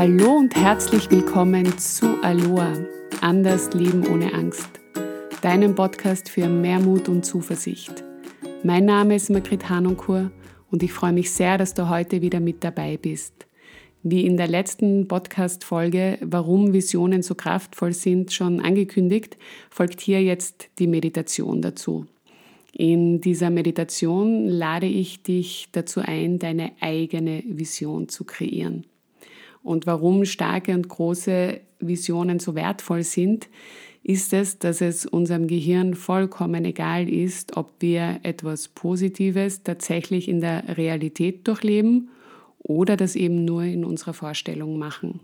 Hallo und herzlich willkommen zu Aloha, anders Leben ohne Angst, deinem Podcast für mehr Mut und Zuversicht. Mein Name ist Margret Hanonkur und ich freue mich sehr, dass du heute wieder mit dabei bist. Wie in der letzten Podcast-Folge, warum Visionen so kraftvoll sind, schon angekündigt, folgt hier jetzt die Meditation dazu. In dieser Meditation lade ich dich dazu ein, deine eigene Vision zu kreieren. Und warum starke und große Visionen so wertvoll sind, ist es, dass es unserem Gehirn vollkommen egal ist, ob wir etwas Positives tatsächlich in der Realität durchleben oder das eben nur in unserer Vorstellung machen.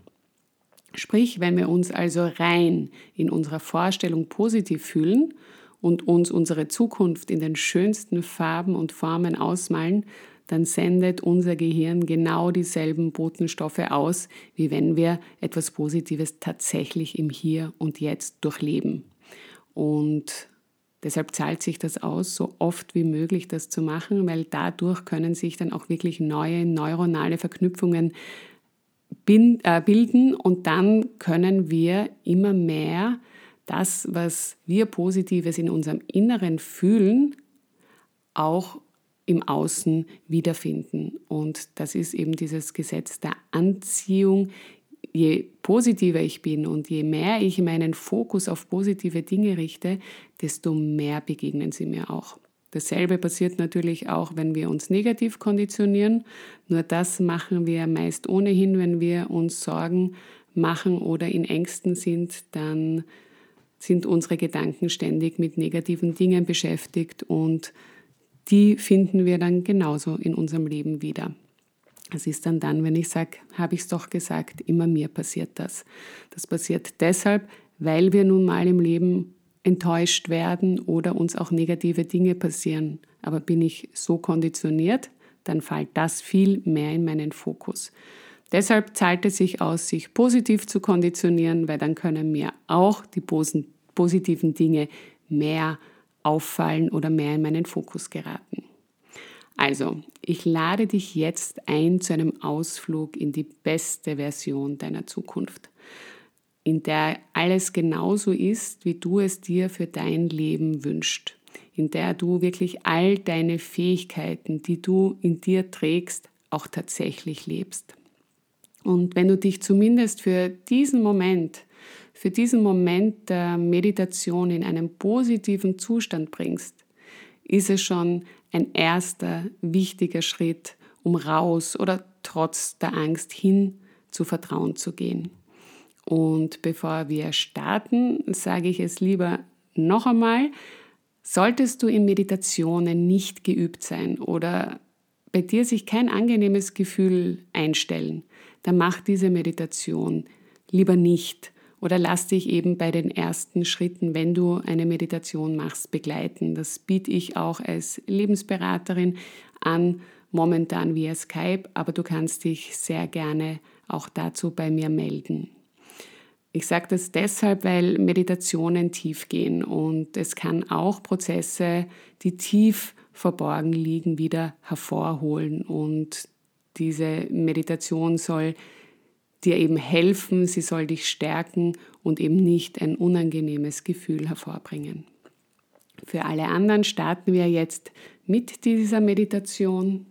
Sprich, wenn wir uns also rein in unserer Vorstellung positiv fühlen und uns unsere Zukunft in den schönsten Farben und Formen ausmalen, dann sendet unser Gehirn genau dieselben Botenstoffe aus, wie wenn wir etwas Positives tatsächlich im Hier und Jetzt durchleben. Und deshalb zahlt sich das aus, so oft wie möglich das zu machen, weil dadurch können sich dann auch wirklich neue neuronale Verknüpfungen äh, bilden und dann können wir immer mehr das, was wir Positives in unserem Inneren fühlen, auch im Außen wiederfinden. Und das ist eben dieses Gesetz der Anziehung. Je positiver ich bin und je mehr ich meinen Fokus auf positive Dinge richte, desto mehr begegnen sie mir auch. Dasselbe passiert natürlich auch, wenn wir uns negativ konditionieren. Nur das machen wir meist ohnehin, wenn wir uns Sorgen machen oder in Ängsten sind, dann sind unsere Gedanken ständig mit negativen Dingen beschäftigt und die finden wir dann genauso in unserem Leben wieder. Es ist dann dann, wenn ich sage, habe ich es doch gesagt, immer mir passiert das. Das passiert deshalb, weil wir nun mal im Leben enttäuscht werden oder uns auch negative Dinge passieren. Aber bin ich so konditioniert, dann fällt das viel mehr in meinen Fokus. Deshalb zahlt es sich aus, sich positiv zu konditionieren, weil dann können mir auch die positiven Dinge mehr auffallen oder mehr in meinen Fokus geraten. Also, ich lade dich jetzt ein zu einem Ausflug in die beste Version deiner Zukunft, in der alles genauso ist, wie du es dir für dein Leben wünschst, in der du wirklich all deine Fähigkeiten, die du in dir trägst, auch tatsächlich lebst. Und wenn du dich zumindest für diesen Moment für diesen Moment der Meditation in einen positiven Zustand bringst, ist es schon ein erster wichtiger Schritt, um raus oder trotz der Angst hin zu Vertrauen zu gehen. Und bevor wir starten, sage ich es lieber noch einmal, solltest du in Meditationen nicht geübt sein oder bei dir sich kein angenehmes Gefühl einstellen, dann mach diese Meditation lieber nicht oder lass dich eben bei den ersten Schritten, wenn du eine Meditation machst, begleiten. Das biete ich auch als Lebensberaterin an, momentan via Skype, aber du kannst dich sehr gerne auch dazu bei mir melden. Ich sage das deshalb, weil Meditationen tief gehen und es kann auch Prozesse, die tief verborgen liegen, wieder hervorholen. Und diese Meditation soll dir eben helfen, sie soll dich stärken und eben nicht ein unangenehmes Gefühl hervorbringen. Für alle anderen starten wir jetzt mit dieser Meditation.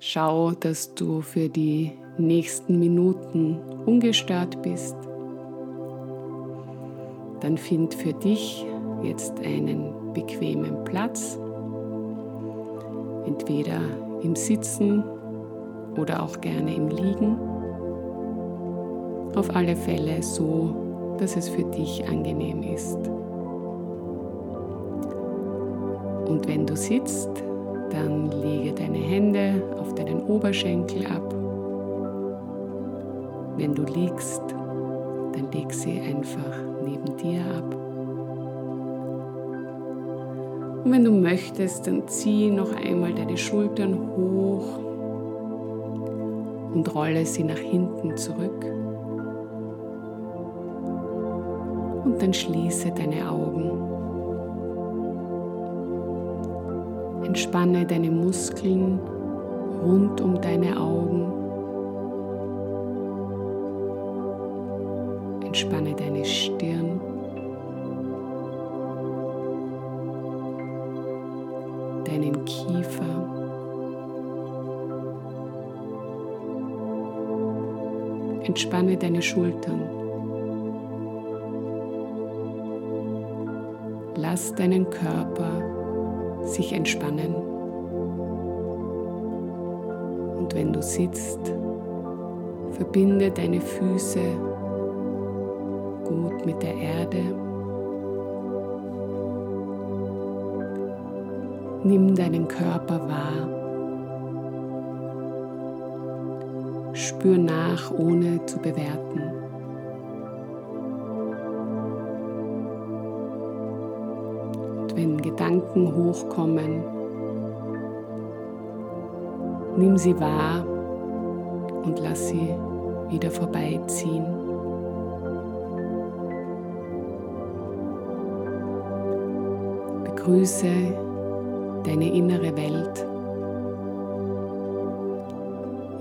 Schau, dass du für die nächsten Minuten ungestört bist. Dann find für dich jetzt einen bequemen Platz, entweder im Sitzen oder auch gerne im Liegen. Auf alle Fälle so, dass es für dich angenehm ist. Und wenn du sitzt, dann lege deine Hände auf deinen Oberschenkel ab. Wenn du liegst, dann leg sie einfach neben dir ab. Und wenn du möchtest, dann zieh noch einmal deine Schultern hoch und rolle sie nach hinten zurück. Und dann schließe deine Augen. Entspanne deine Muskeln rund um deine Augen Entspanne deine Stirn. Deinen Kiefer. Entspanne deine Schultern. Lass deinen Körper sich entspannen. Und wenn du sitzt, verbinde deine Füße gut mit der Erde. Nimm deinen Körper wahr. Spür nach, ohne zu bewerten. Gedanken hochkommen, nimm sie wahr und lass sie wieder vorbeiziehen. Begrüße deine innere Welt,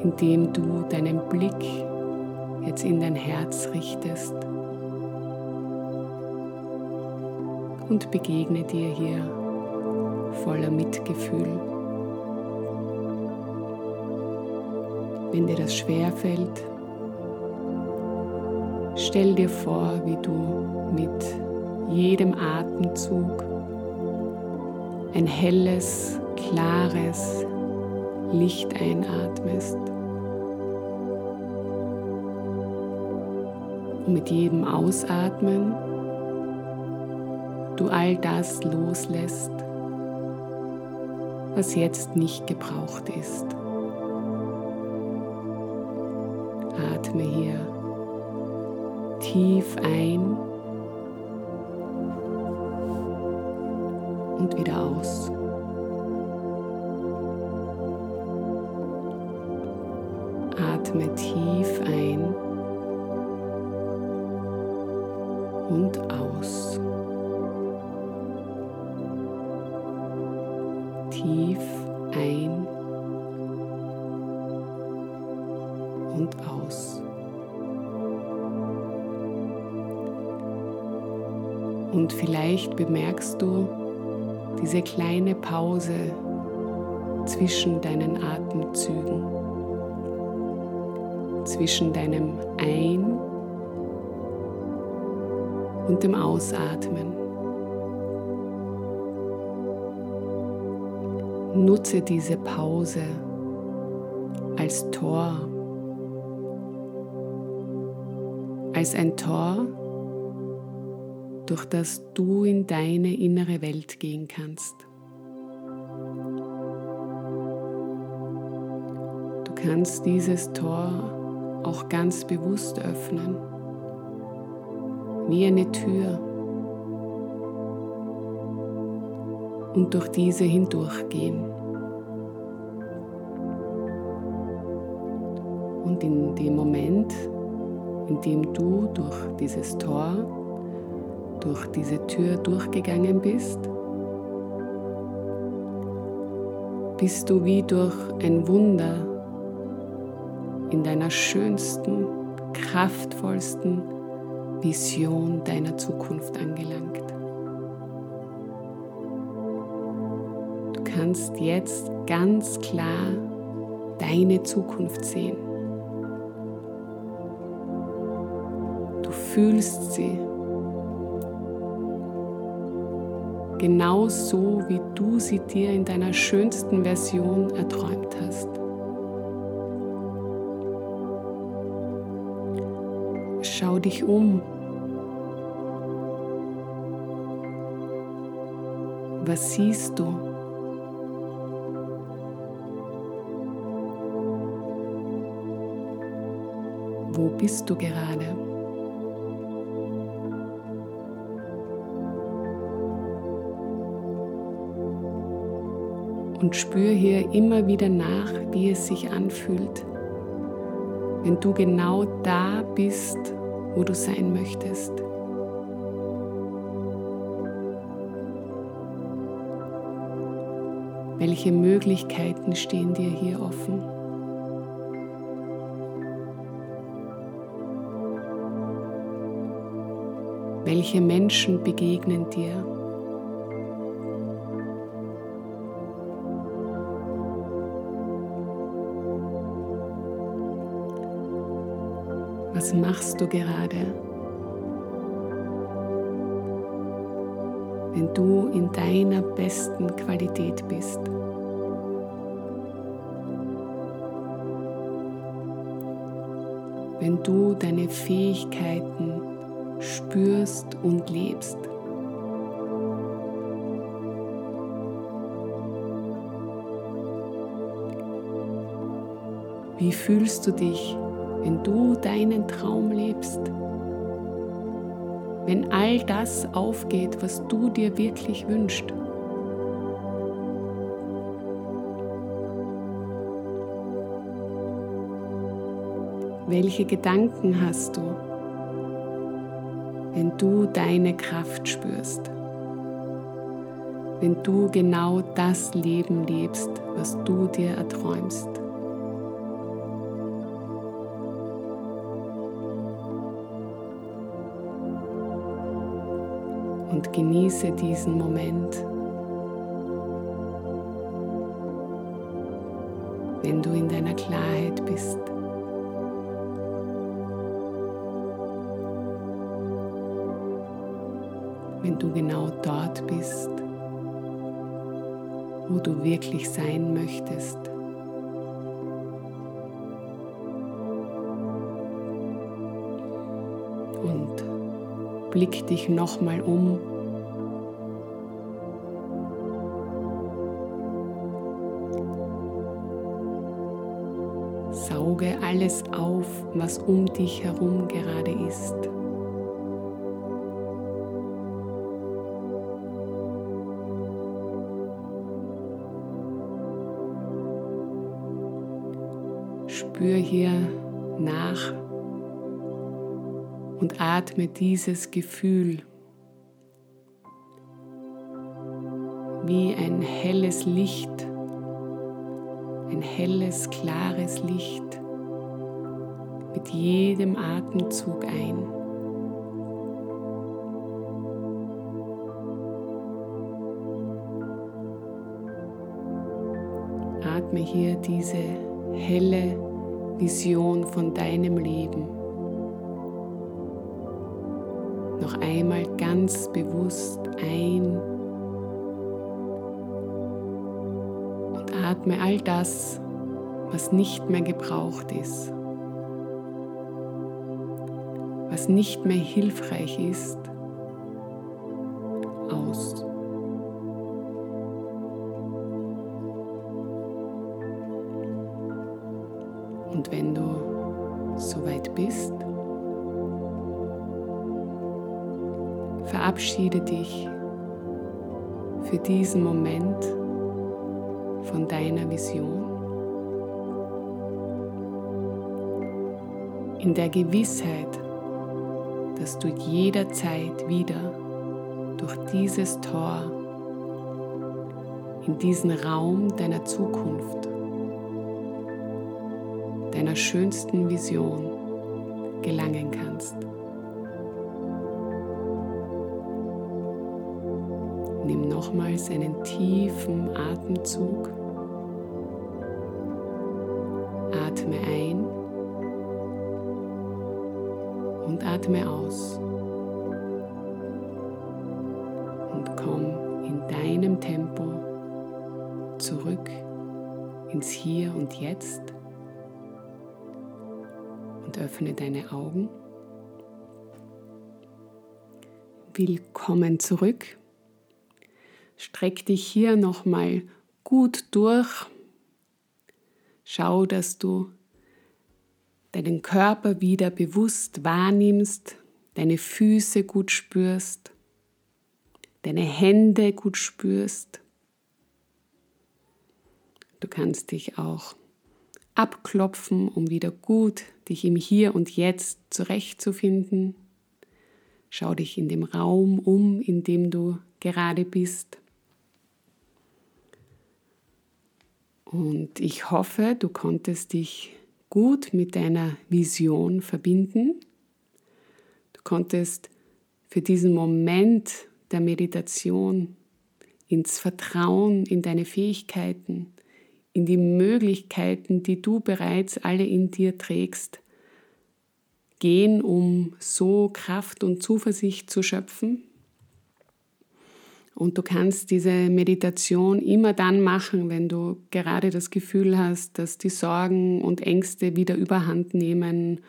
indem du deinen Blick jetzt in dein Herz richtest und begegne dir hier voller Mitgefühl. Wenn dir das schwer fällt, stell dir vor, wie du mit jedem Atemzug ein helles, klares Licht einatmest. Und mit jedem Ausatmen du all das loslässt, was jetzt nicht gebraucht ist. atme hier tief ein und wieder aus. Atme tief ein und aus. Tief ein und aus. Und vielleicht bemerkst du diese kleine Pause zwischen deinen Atemzügen, zwischen deinem Ein- und dem Ausatmen. Nutze diese Pause als Tor, als ein Tor, durch das du in deine innere Welt gehen kannst. Du kannst dieses Tor auch ganz bewusst öffnen, wie eine Tür, und durch diese hindurchgehen. Und in dem Moment, in dem du durch dieses Tor durch diese Tür durchgegangen bist, bist du wie durch ein Wunder in deiner schönsten, kraftvollsten Vision deiner Zukunft angelangt. Du kannst jetzt ganz klar deine Zukunft sehen. Du fühlst sie genau so, wie du sie dir in deiner schönsten Version erträumt hast. Schau dich um. Was siehst du? Wo bist du gerade? und spür hier immer wieder nach, wie es sich anfühlt, wenn du genau da bist, wo du sein möchtest. Welche Möglichkeiten stehen dir hier offen? Welche Menschen begegnen dir? Was machst du gerade? Wenn du in deiner besten Qualität bist. Wenn du deine Fähigkeiten spürst und lebst. Wie fühlst du dich, wenn du deinen Traum lebst? Wenn all das aufgeht, was du dir wirklich wünschst? Welche Gedanken hast du, wenn du deine Kraft spürst? Wenn du genau das Leben lebst, was du dir erträumst? Und genieße diesen Moment, wenn du in deiner Klarheit bist. Du genau dort bist, wo du wirklich sein möchtest. Und blick dich nochmal um. Sauge alles auf, was um dich herum gerade ist. Spür hier nach und atme dieses Gefühl wie ein helles Licht, ein helles, klares Licht mit jedem Atemzug ein. Atme hier diese helle Vision von deinem Leben. Noch einmal ganz bewusst ein und atme all das, was nicht mehr gebraucht ist, was nicht mehr hilfreich ist, für diesen Moment von deiner Vision. In der Gewissheit, dass du jederzeit wieder durch dieses Tor in diesen Raum deiner Zukunft deiner schönsten Vision gelangen kannst. Nimm nochmals einen tiefen Atemzug. Atme ein und atme aus. Und komm in deinem Tempo zurück ins Hier und Jetzt und öffne deine Augen. Willkommen zurück. Streck dich hier nochmal gut durch. Schau, dass du deinen Körper wieder bewusst wahrnimmst, deine Füße gut spürst, deine Hände gut spürst. Du kannst dich auch abklopfen, um wieder gut dich im Hier und Jetzt zurechtzufinden. Schau dich in dem Raum um, in dem du gerade bist. Und ich hoffe, du konntest dich gut mit deiner Vision verbinden. Du konntest für diesen Moment der Meditation ins Vertrauen in deine Fähigkeiten, in die Möglichkeiten, die du bereits alle in dir trägst, gehen, um so Kraft und Zuversicht zu schöpfen. Und du kannst diese Meditation immer dann machen, wenn du gerade das Gefühl hast, dass die Sorgen und Ängste wieder überhand nehmen.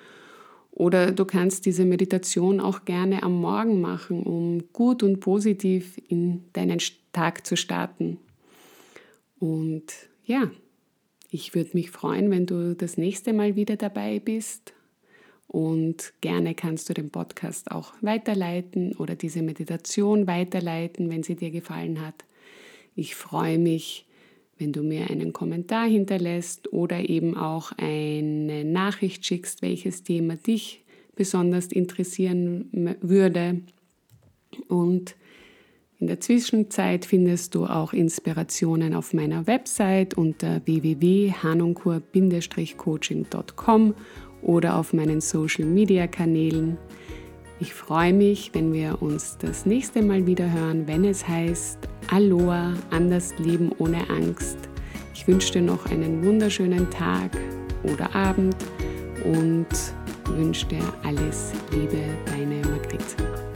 Oder du kannst diese Meditation auch gerne am Morgen machen, um gut und positiv in deinen Tag zu starten. Und ja, ich würde mich freuen, wenn du das nächste Mal wieder dabei bist. Und gerne kannst du den Podcast auch weiterleiten oder diese Meditation weiterleiten, wenn sie dir gefallen hat. Ich freue mich, wenn du mir einen Kommentar hinterlässt oder eben auch eine Nachricht schickst, welches Thema dich besonders interessieren würde. Und in der Zwischenzeit findest du auch Inspirationen auf meiner Website unter www.hanunkur-coaching.com oder auf meinen Social-Media-Kanälen. Ich freue mich, wenn wir uns das nächste Mal wieder hören, wenn es heißt Aloha, anders leben ohne Angst. Ich wünsche dir noch einen wunderschönen Tag oder Abend und wünsche dir alles Liebe, deine Margrethe.